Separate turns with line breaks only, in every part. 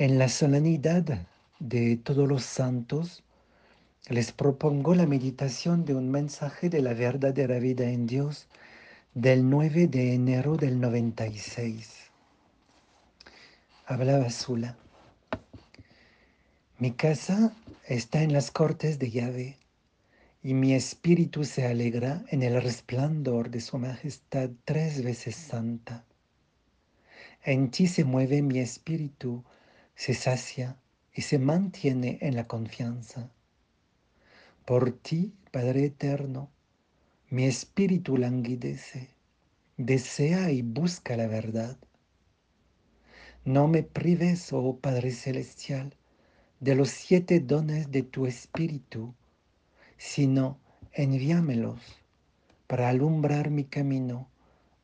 En la solemnidad de todos los santos, les propongo la meditación de un mensaje de la verdadera vida en Dios del 9 de enero del 96. Hablaba Sula. Mi casa está en las cortes de llave y mi espíritu se alegra en el resplandor de su majestad tres veces santa. En ti se mueve mi espíritu se sacia y se mantiene en la confianza. Por ti, Padre Eterno, mi espíritu languidece, desea y busca la verdad. No me prives, oh Padre Celestial, de los siete dones de tu espíritu, sino envíamelos para alumbrar mi camino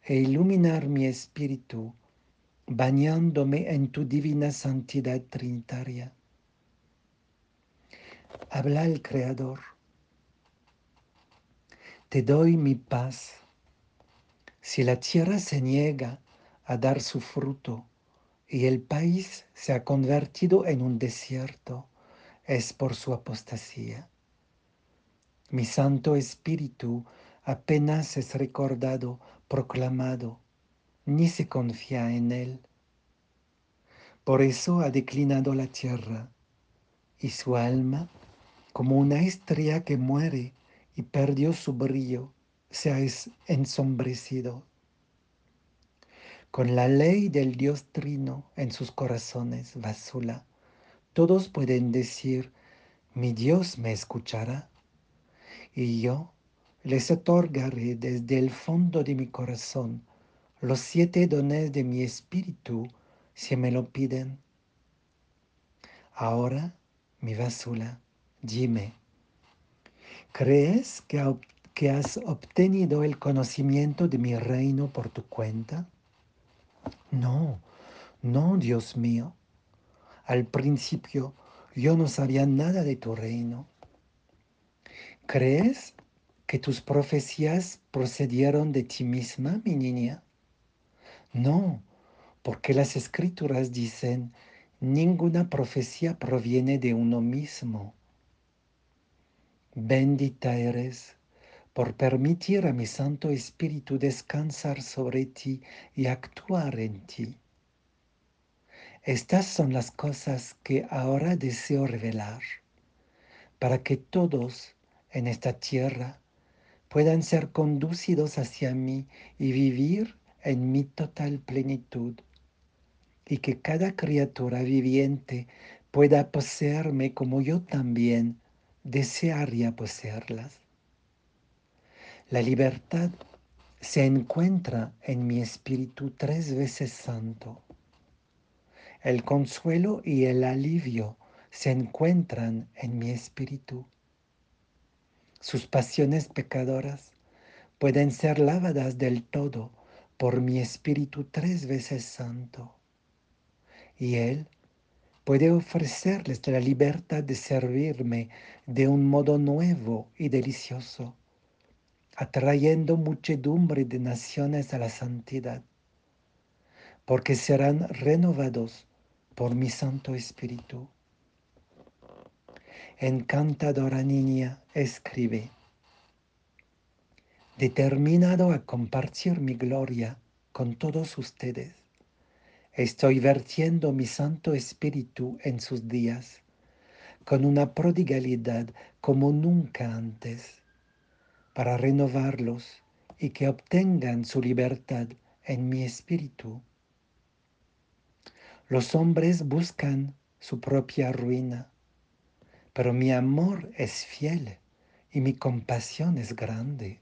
e iluminar mi espíritu bañándome en tu divina santidad trinitaria. Habla el Creador. Te doy mi paz. Si la tierra se niega a dar su fruto y el país se ha convertido en un desierto, es por su apostasía. Mi Santo Espíritu apenas es recordado, proclamado, ni se confía en él. Por eso ha declinado la tierra y su alma, como una estrella que muere y perdió su brillo, se ha ensombrecido. Con la ley del Dios Trino en sus corazones vasula, todos pueden decir, mi Dios me escuchará, y yo les otorgaré desde el fondo de mi corazón los siete dones de mi espíritu si me lo piden. Ahora, mi basula, dime, ¿crees que, que has obtenido el conocimiento de mi reino por tu cuenta? No, no, Dios mío. Al principio yo no sabía nada de tu reino. ¿Crees que tus profecías procedieron de ti misma, mi niña? No, porque las escrituras dicen, ninguna profecía proviene de uno mismo. Bendita eres por permitir a mi Santo Espíritu descansar sobre ti y actuar en ti. Estas son las cosas que ahora deseo revelar, para que todos en esta tierra puedan ser conducidos hacia mí y vivir en mi total plenitud y que cada criatura viviente pueda poseerme como yo también desearía poseerlas. La libertad se encuentra en mi espíritu tres veces santo. El consuelo y el alivio se encuentran en mi espíritu. Sus pasiones pecadoras pueden ser lavadas del todo por mi Espíritu tres veces santo. Y Él puede ofrecerles la libertad de servirme de un modo nuevo y delicioso, atrayendo muchedumbre de naciones a la santidad, porque serán renovados por mi Santo Espíritu. Encantadora niña, escribe determinado a compartir mi gloria con todos ustedes. Estoy vertiendo mi Santo Espíritu en sus días con una prodigalidad como nunca antes, para renovarlos y que obtengan su libertad en mi espíritu. Los hombres buscan su propia ruina, pero mi amor es fiel y mi compasión es grande.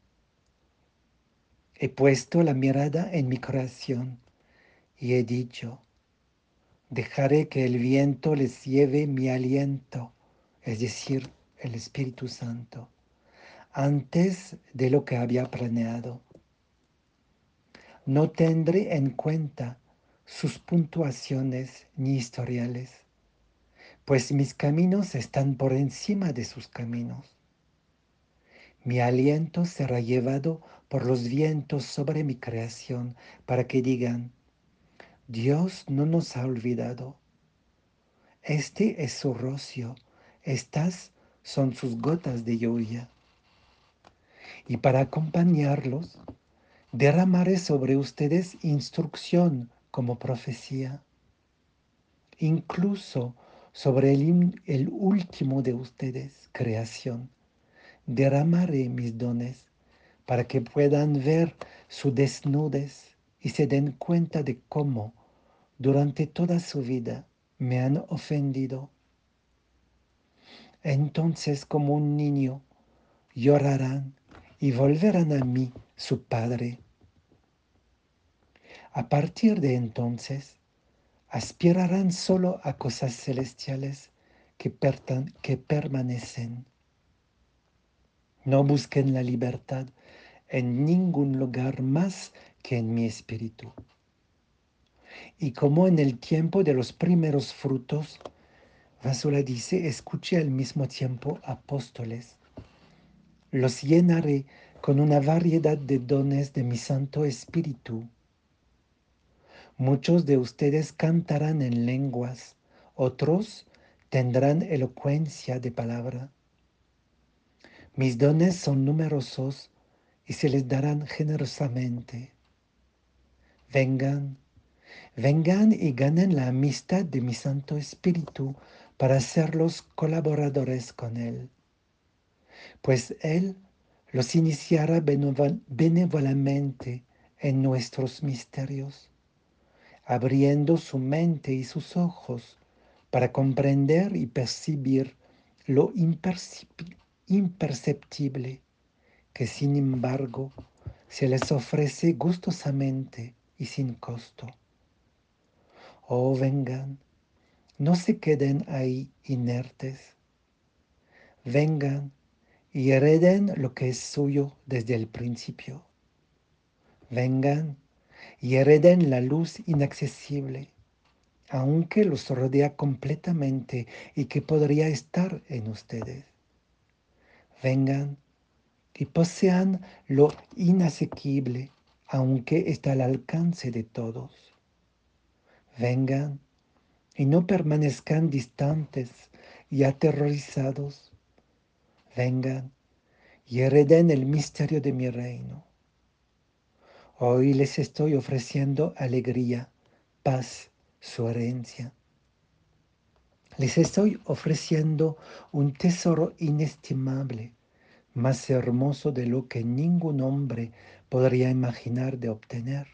He puesto la mirada en mi creación y he dicho, dejaré que el viento les lleve mi aliento, es decir, el Espíritu Santo, antes de lo que había planeado. No tendré en cuenta sus puntuaciones ni historiales, pues mis caminos están por encima de sus caminos. Mi aliento será llevado por los vientos sobre mi creación para que digan, Dios no nos ha olvidado. Este es su rocío, estas son sus gotas de lluvia. Y para acompañarlos, derramaré sobre ustedes instrucción como profecía, incluso sobre el, el, último de ustedes, creación. Derramaré mis dones para que puedan ver su desnudez y se den cuenta de cómo durante toda su vida me han ofendido. Entonces como un niño llorarán y volverán a mí, su Padre. A partir de entonces, aspirarán solo a cosas celestiales que, que permanecen. No busquen la libertad en ningún lugar más que en mi espíritu. Y como en el tiempo de los primeros frutos, Vasula dice, escuché al mismo tiempo apóstoles. Los llenaré con una variedad de dones de mi Santo Espíritu. Muchos de ustedes cantarán en lenguas, otros tendrán elocuencia de palabra. Mis dones son numerosos y se les darán generosamente. Vengan, vengan y ganen la amistad de mi Santo Espíritu para ser los colaboradores con Él, pues Él los iniciará benévolamente en nuestros misterios, abriendo su mente y sus ojos para comprender y percibir lo imperceptible que sin embargo se les ofrece gustosamente y sin costo. Oh, vengan, no se queden ahí inertes. Vengan y hereden lo que es suyo desde el principio. Vengan y hereden la luz inaccesible, aunque los rodea completamente y que podría estar en ustedes. Vengan y posean lo inasequible, aunque está al alcance de todos. Vengan y no permanezcan distantes y aterrorizados. Vengan y hereden el misterio de mi reino. Hoy les estoy ofreciendo alegría, paz, su herencia. Les estoy ofreciendo un tesoro inestimable más hermoso de lo que ningún hombre podría imaginar de obtener.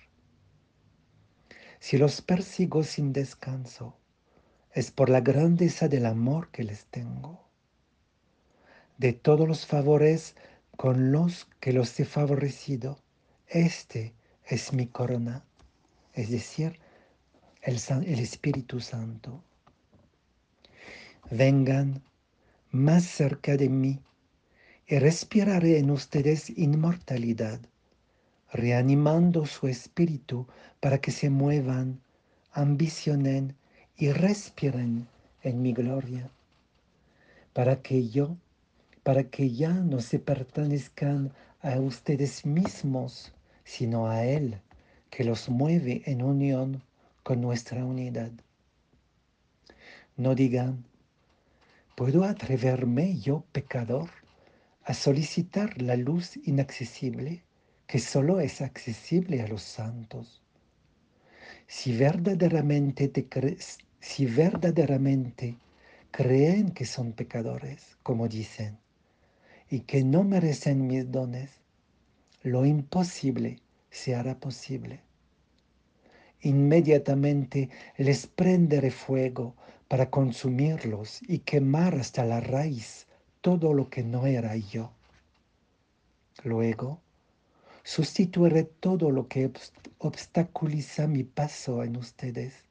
Si los persigo sin descanso, es por la grandeza del amor que les tengo. De todos los favores con los que los he favorecido, este es mi corona, es decir, el, el Espíritu Santo. Vengan más cerca de mí y respiraré en ustedes inmortalidad, reanimando su espíritu para que se muevan, ambicionen y respiren en mi gloria, para que yo, para que ya no se pertenezcan a ustedes mismos, sino a Él, que los mueve en unión con nuestra unidad. No digan, ¿puedo atreverme yo, pecador? A solicitar la luz inaccesible que solo es accesible a los santos. Si verdaderamente, te si verdaderamente creen que son pecadores, como dicen, y que no merecen mis dones, lo imposible se hará posible. Inmediatamente les prenderé fuego para consumirlos y quemar hasta la raíz todo lo que no era yo. Luego, sustituiré todo lo que obstaculiza mi paso en ustedes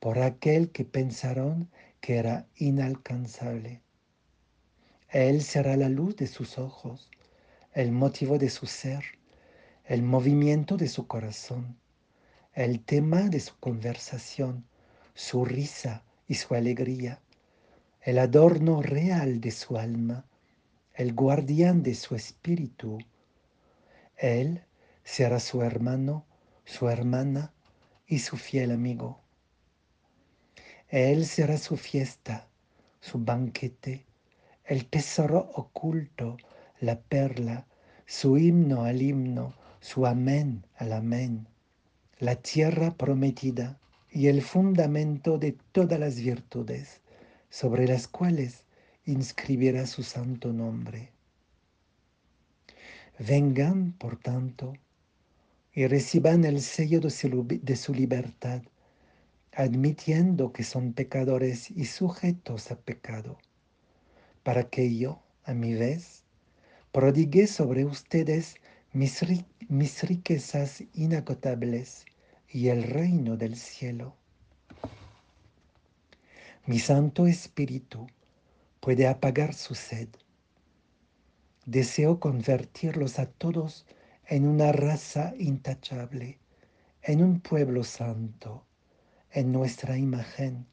por aquel que pensaron que era inalcanzable. Él será la luz de sus ojos, el motivo de su ser, el movimiento de su corazón, el tema de su conversación, su risa y su alegría el adorno real de su alma, el guardián de su espíritu. Él será su hermano, su hermana y su fiel amigo. Él será su fiesta, su banquete, el tesoro oculto, la perla, su himno al himno, su amén al amén, la tierra prometida y el fundamento de todas las virtudes, sobre las cuales inscribirá su santo nombre. Vengan, por tanto, y reciban el sello de su, libertad, admitiendo que son pecadores y sujetos a pecado, para que yo, a mi vez, prodigue sobre ustedes mis, mis riquezas inagotables y el reino del cielo. Mi Santo Espíritu puede apagar su sed. Deseo convertirlos a todos en una raza intachable, en un pueblo santo, en nuestra imagen.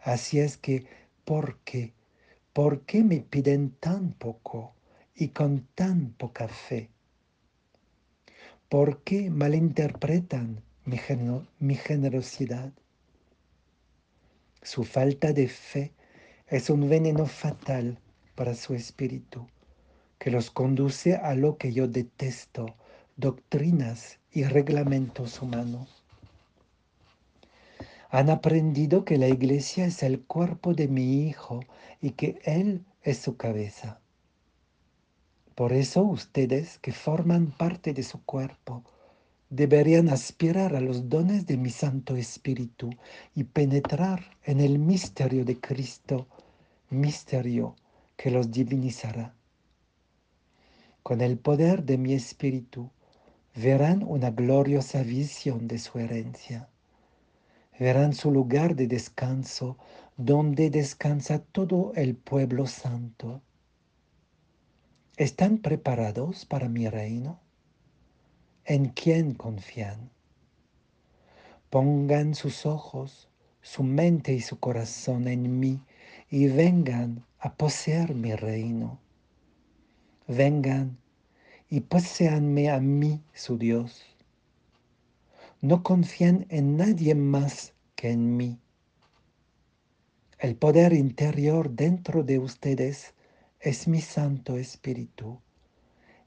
Así es que, ¿por qué? ¿Por qué me piden tan poco y con tan poca fe? ¿Por qué malinterpretan mi, mi generosidad? Su falta de fe es un veneno fatal para su espíritu, que los conduce a lo que yo detesto, doctrinas y reglamentos humanos. Han aprendido que la iglesia es el cuerpo de mi Hijo y que Él es su cabeza. Por eso ustedes que forman parte de su cuerpo deberían aspirar a los dones de mi Santo Espíritu y penetrar en el misterio de Cristo, misterio que los divinizará. Con el poder de mi Espíritu verán una gloriosa visión de su herencia. Verán su lugar de descanso donde descansa todo el pueblo santo. ¿Están preparados para mi reino? En quién confían. Pongan sus ojos, su mente y su corazón en mí y vengan a poseer mi reino. Vengan y poseanme a mí, su Dios. No confían en nadie más que en mí. El poder interior dentro de ustedes es mi Santo Espíritu,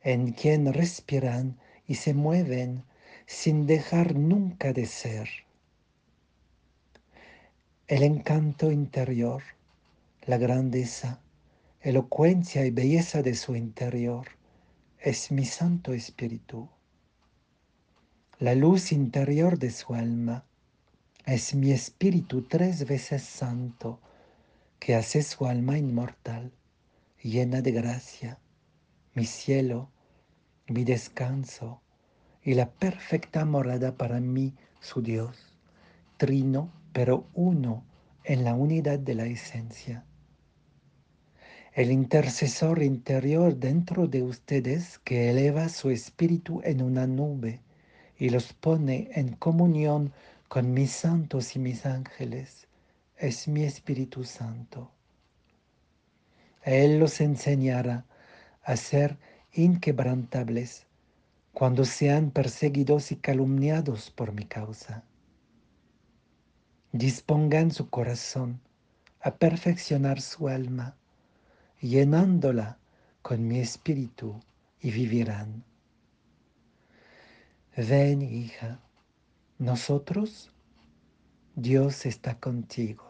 en quien respiran y se mueven sin dejar nunca de ser. El encanto interior, la grandeza, elocuencia y belleza de su interior es mi Santo Espíritu. La luz interior de su alma es mi espíritu tres veces santo que hace su alma inmortal, llena de gracia, mi cielo, mi descanso y la perfecta morada para mí, su Dios, trino pero uno en la unidad de la esencia. El intercesor interior dentro de ustedes que eleva su espíritu en una nube y los pone en comunión con mis santos y mis ángeles, es mi Espíritu Santo. Él los enseñará a ser inquebrantables cuando sean perseguidos y calumniados por mi causa. Dispongan su corazón a perfeccionar su alma, llenándola con mi espíritu y vivirán. Ven, hija, nosotros, Dios está contigo.